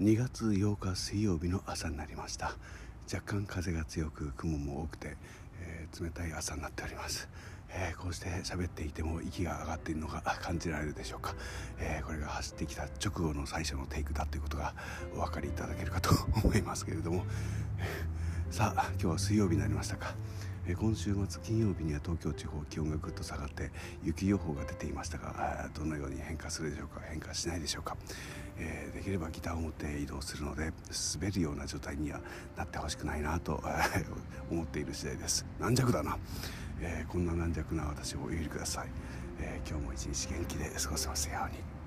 2月8日水曜日の朝になりました。若干風が強く雲も多くて、えー、冷たい朝になっております、えー、こうして喋っていても息が上がっているのが感じられるでしょうか、えー、これが走ってきた直後の最初のテイクだということがお分かりいただけるかと思いますけれども。さあ今日は水曜日になりましたか。今週末金曜日には東京地方気温がぐっと下がって雪予報が出ていましたがどのように変化するでしょうか。変化しないでしょうか、えー、できればギターを持って移動するので滑るような状態にはなってほしくないなと思っている次第です。軟弱だな、えー、こんな軟弱な私をお許しください、えー、今日も一日元気で過ごせますように。